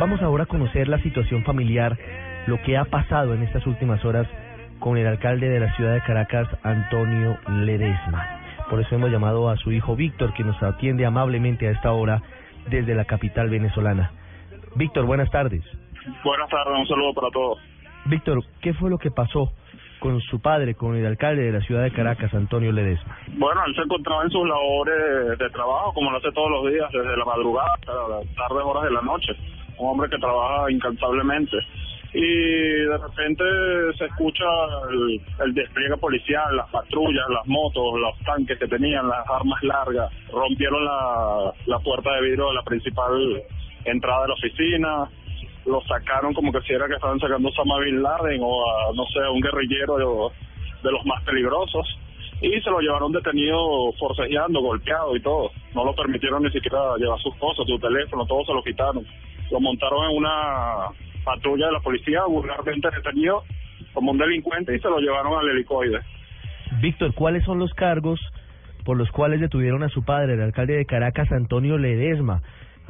Vamos ahora a conocer la situación familiar, lo que ha pasado en estas últimas horas con el alcalde de la ciudad de Caracas, Antonio Ledesma. Por eso hemos llamado a su hijo Víctor, que nos atiende amablemente a esta hora desde la capital venezolana. Víctor, buenas tardes. Buenas tardes, un saludo para todos. Víctor, ¿qué fue lo que pasó con su padre, con el alcalde de la ciudad de Caracas, Antonio Ledesma? Bueno, él se encontraba en sus labores de trabajo, como lo hace todos los días, desde la madrugada hasta las tardes horas de la noche. Un hombre que trabaja incansablemente. Y de repente se escucha el, el despliegue policial, las patrullas, las motos, los tanques que tenían, las armas largas. Rompieron la, la puerta de vidrio de la principal entrada de la oficina, lo sacaron como que si era que estaban sacando a Osama Bin Laden o a, no sé, a un guerrillero de, de los más peligrosos. Y se lo llevaron detenido forcejeando, golpeado y todo. No lo permitieron ni siquiera llevar sus cosas, su teléfono, todo se lo quitaron. Lo montaron en una patrulla de la policía, vulgarmente detenido como un delincuente y se lo llevaron al helicoide. Víctor, ¿cuáles son los cargos por los cuales detuvieron a su padre, el alcalde de Caracas, Antonio Ledesma?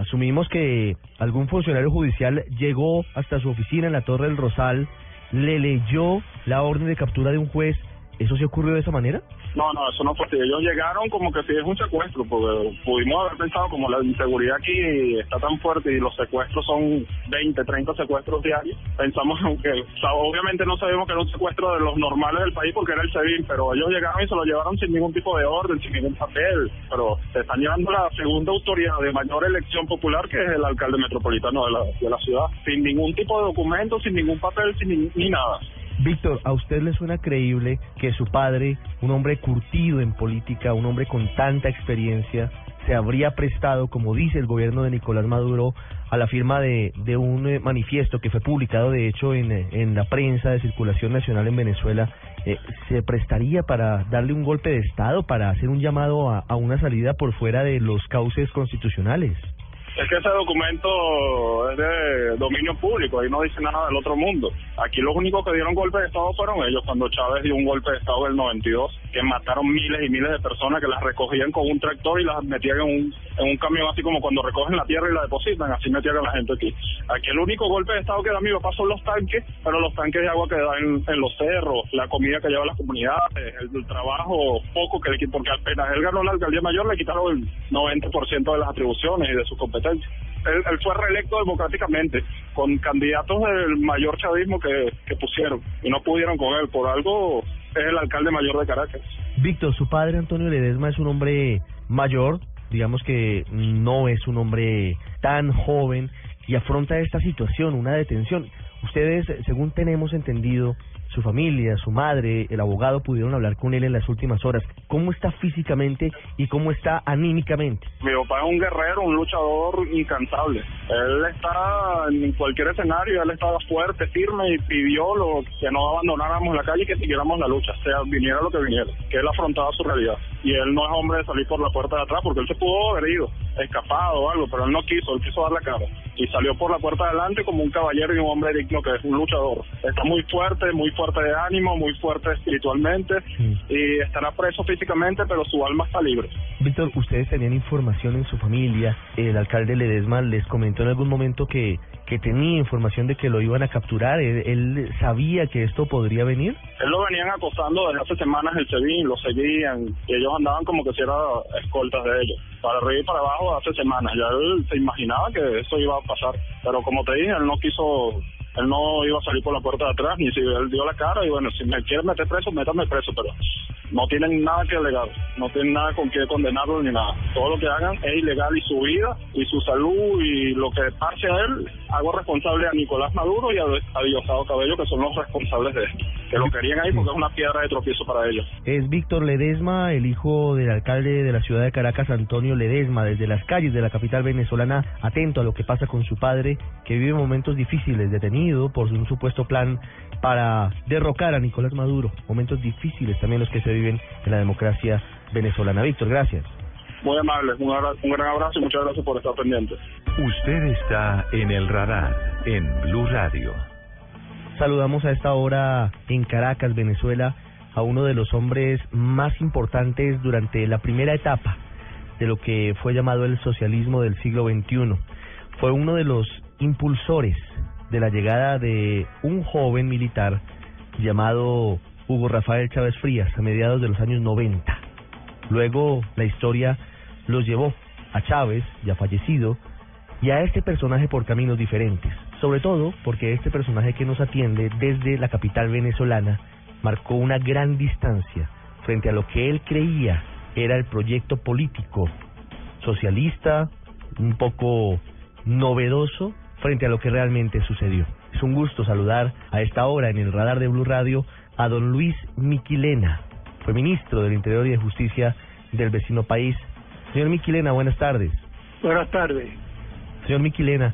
Asumimos que algún funcionario judicial llegó hasta su oficina en la Torre del Rosal, le leyó la orden de captura de un juez. ¿Eso se ocurrió de esa manera? No, no, eso no fue así. Ellos llegaron como que si es un secuestro, porque pudimos haber pensado como la inseguridad aquí está tan fuerte y los secuestros son 20, 30 secuestros diarios. Pensamos que, o sea, obviamente no sabíamos que era un secuestro de los normales del país porque era el SEBIN, pero ellos llegaron y se lo llevaron sin ningún tipo de orden, sin ningún papel. Pero se están llevando la segunda autoridad de mayor elección popular, que es el alcalde metropolitano de la, de la ciudad, sin ningún tipo de documento, sin ningún papel, sin ni, ni nada. Víctor, ¿a usted le suena creíble que su padre, un hombre curtido en política, un hombre con tanta experiencia, se habría prestado, como dice el gobierno de Nicolás Maduro, a la firma de, de un eh, manifiesto que fue publicado, de hecho, en, eh, en la prensa de circulación nacional en Venezuela? Eh, ¿Se prestaría para darle un golpe de Estado, para hacer un llamado a, a una salida por fuera de los cauces constitucionales? Es que ese documento es de dominio público, ahí no dice nada del otro mundo. Aquí los únicos que dieron golpe de Estado fueron ellos, cuando Chávez dio un golpe de Estado del 92, que mataron miles y miles de personas que las recogían con un tractor y las metían en un, en un camión, así como cuando recogen la tierra y la depositan, así metían a la gente aquí. Aquí el único golpe de Estado que da mi papá son los tanques, pero los tanques de agua que dan en, los cerros, la comida que lleva las comunidades, el, el trabajo poco que le porque apenas él ganó la alcaldía mayor le quitaron el 90% de las atribuciones y de sus competencias. Él, él, fue reelecto democráticamente con candidatos del mayor chavismo que, que pusieron y no pudieron con él. Por algo es el alcalde mayor de Caracas. Víctor, su padre Antonio Ledesma es un hombre mayor, digamos que no es un hombre tan joven y afronta esta situación, una detención. Ustedes, según tenemos entendido, su familia, su madre, el abogado pudieron hablar con él en las últimas horas. ¿Cómo está físicamente y cómo está anímicamente? Mi papá es un guerrero, un luchador incansable. Él está en cualquier escenario, él estaba fuerte, firme y pidió lo, que no abandonáramos la calle y que siguiéramos la lucha, sea viniera lo que viniera, que él afrontaba su realidad. Y él no es hombre de salir por la puerta de atrás porque él se pudo haber ido, escapado o algo, pero él no quiso, él quiso dar la cara. Y salió por la puerta de adelante como un caballero y un hombre digno que es un luchador. Está muy fuerte, muy fuerte de ánimo, muy fuerte espiritualmente Sí. y estará preso físicamente, pero su alma está libre. Víctor, ustedes tenían información en su familia, el alcalde Ledesma les comentó en algún momento que, que tenía información de que lo iban a capturar, él, él sabía que esto podría venir. Él lo venían acosando desde hace semanas el SEBIN, lo seguían, y ellos andaban como que si eran escoltas de ellos, para arriba y para abajo hace semanas. Ya él se imaginaba que eso iba a pasar, pero como te dije, él no quiso, él no iba a salir por la puerta de atrás, ni si él dio la cara, y bueno, si me quiere meter preso, métame preso, pero no tienen nada que alegar, no tienen nada con qué condenarlo ni nada. Todo lo que hagan es ilegal y su vida y su salud y lo que pase a él, hago responsable a Nicolás Maduro y a, a Diosdado Cabello, que son los responsables de esto, que lo querían ahí porque es una piedra de tropiezo para ellos. Es Víctor Ledesma, el hijo del alcalde de la ciudad de Caracas, Antonio Ledesma, desde las calles de la capital venezolana, atento a lo que pasa con su padre, que vive momentos difíciles, detenido por un supuesto plan para derrocar a Nicolás Maduro. Momentos difíciles también los que se viven en la democracia venezolana. Víctor, gracias. Muy amable, un, gran abrazo y muchas gracias por estar pendientes. Usted está en el radar en Blue Radio. Saludamos a esta hora en Caracas, Venezuela, a uno de los hombres más importantes durante la primera etapa de lo que fue llamado el socialismo del siglo XXI. Fue uno de los impulsores de la llegada de un joven militar llamado Hugo Rafael Chávez Frías a mediados de los años 90. Luego la historia los llevó a Chávez, ya fallecido, y a este personaje por caminos diferentes, sobre todo porque este personaje que nos atiende desde la capital venezolana marcó una gran distancia frente a lo que él creía era el proyecto político socialista, un poco novedoso frente a lo que realmente sucedió. Es un gusto saludar a esta hora en el radar de Blue Radio a don Luis Miquilena, fue ministro del Interior y de Justicia del vecino país. Señor Miquilena, buenas tardes. Buenas tardes. Señor Miquilena,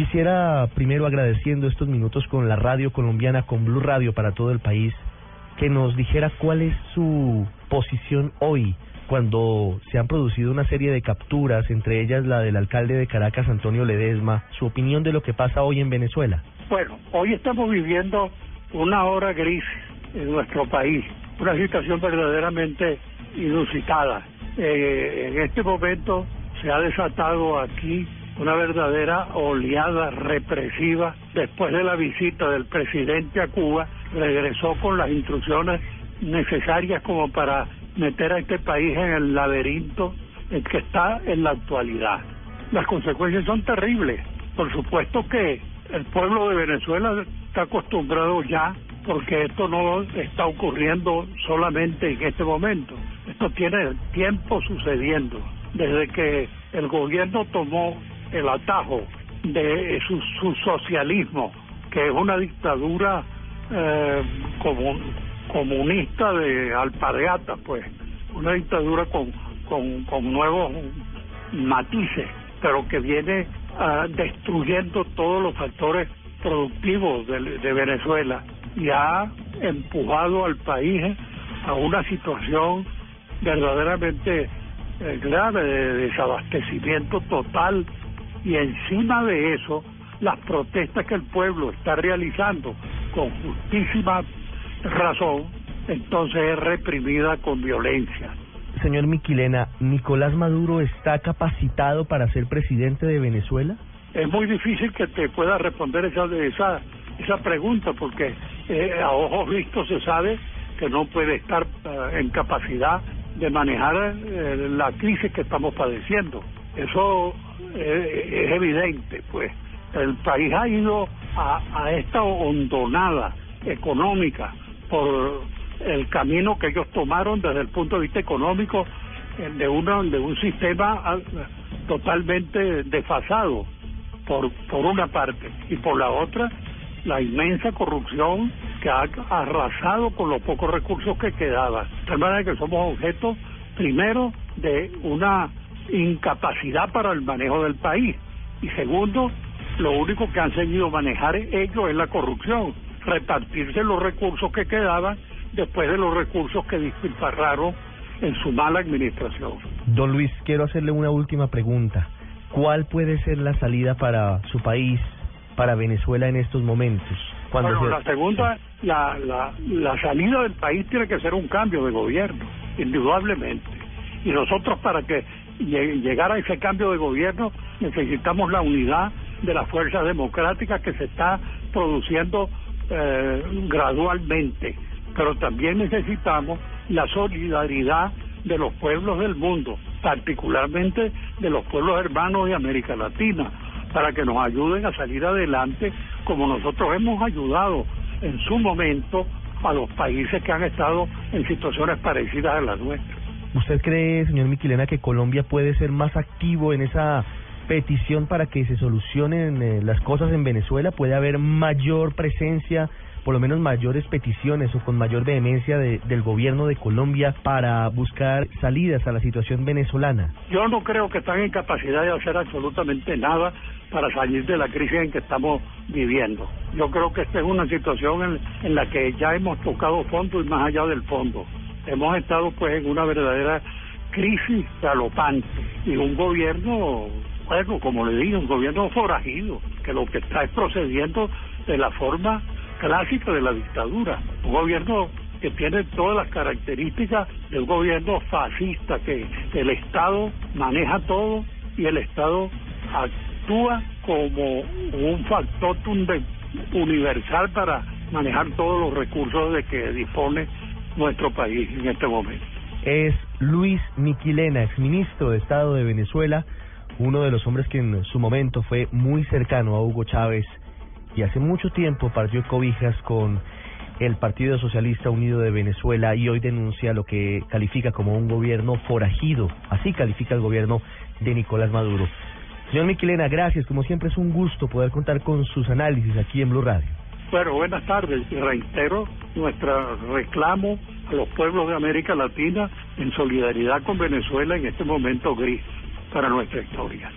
quisiera primero agradeciendo estos minutos con la radio colombiana, con Blue Radio para todo el país, que nos dijera cuál es su posición hoy cuando se han producido una serie de capturas, entre ellas la del alcalde de Caracas, Antonio Ledesma, su opinión de lo que pasa hoy en Venezuela. Bueno, hoy estamos viviendo una hora gris en nuestro país, una situación verdaderamente inusitada. Eh, en este momento se ha desatado aquí una verdadera oleada represiva después de la visita del presidente a Cuba, regresó con las instrucciones necesarias como para meter a este país en el laberinto en que está en la actualidad. Las consecuencias son terribles. Por supuesto que el pueblo de Venezuela está acostumbrado ya porque esto no está ocurriendo solamente en este momento. Esto tiene tiempo sucediendo. Desde que el gobierno tomó el atajo de su, su socialismo, que es una dictadura eh, comunista de alpargata, pues, una dictadura con, con, nuevos matices, pero que viene uh, destruyendo todos los factores productivos de, de Venezuela y ha empujado al país a una situación verdaderamente eh, grave de desabastecimiento total y encima de eso las protestas que el pueblo está realizando con justísima razón, entonces es reprimida con violencia. Señor Miquilena, ¿Nicolás Maduro está capacitado para ser presidente de Venezuela? Es muy difícil que te pueda responder esa esa esa pregunta porque eh, a ojos vistos se sabe que no puede estar uh, en capacidad de manejar eh, la crisis que estamos padeciendo. Eso eh, es evidente, pues. El país ha ido a, a esta hondonada económica por el camino que ellos tomaron desde el punto de vista económico de, una, de un sistema totalmente desfasado por, por una parte y por la otra la inmensa corrupción que ha arrasado con los pocos recursos que quedaban. De manera que somos objeto, primero, de una incapacidad para el manejo del país. Y segundo, lo único que han seguido manejar ellos es la corrupción, repartirse los recursos que quedaban después de los recursos que despilfarraron en su mala administración. Don Luis, quiero hacerle una última pregunta. ¿Cuál puede ser la salida para su país, para Venezuela en estos momentos? Cuando bueno, la segunda, la, la, la salida del país tiene que ser un cambio de gobierno, indudablemente. Y nosotros para que llegar a ese cambio de gobierno necesitamos la unidad de las fuerzas democráticas que se está produciendo eh, gradualmente, pero también necesitamos la solidaridad de los pueblos del mundo, particularmente de los pueblos hermanos de América Latina, para que nos ayuden a salir adelante como nosotros hemos ayudado en su momento a los países que han estado en situaciones parecidas a las nuestras. ¿Usted cree, señor Miquilena, que Colombia puede ser más activo en esa petición para que se solucionen eh, las cosas en Venezuela? ¿Puede haber mayor presencia, por lo menos mayores peticiones o con mayor vehemencia de, del gobierno de Colombia para buscar salidas a la situación venezolana? Yo no creo que están en capacidad de hacer absolutamente nada para salir de la crisis en que estamos viviendo. Yo creo que esta es una situación en, en la que ya hemos tocado fondo y más allá del fondo hemos estado pues en una verdadera crisis galopante y un gobierno, bueno, como le digo, un gobierno forajido, que lo que está es procediendo de la forma clásica de la dictadura, un gobierno que tiene todas las características de un gobierno fascista, que el Estado maneja todo y el Estado actúa como un factor universal para manejar todos los recursos de que dispone nuestro país en este momento. Es Luis Miquilena, exministro de Estado de Venezuela, uno de los hombres que en su momento fue muy cercano a Hugo Chávez y hace mucho tiempo partió cobijas con el Partido Socialista Unido de Venezuela y hoy denuncia lo que califica como un gobierno forajido. Así califica el gobierno de Nicolás Maduro. Señor Miquilena, gracias. Como siempre es un gusto poder contar con sus análisis aquí en Blue Radio. Bueno, buenas tardes. Reitero nuestro reclamo a los pueblos de América Latina en solidaridad con Venezuela en este momento gris para nuestra historia.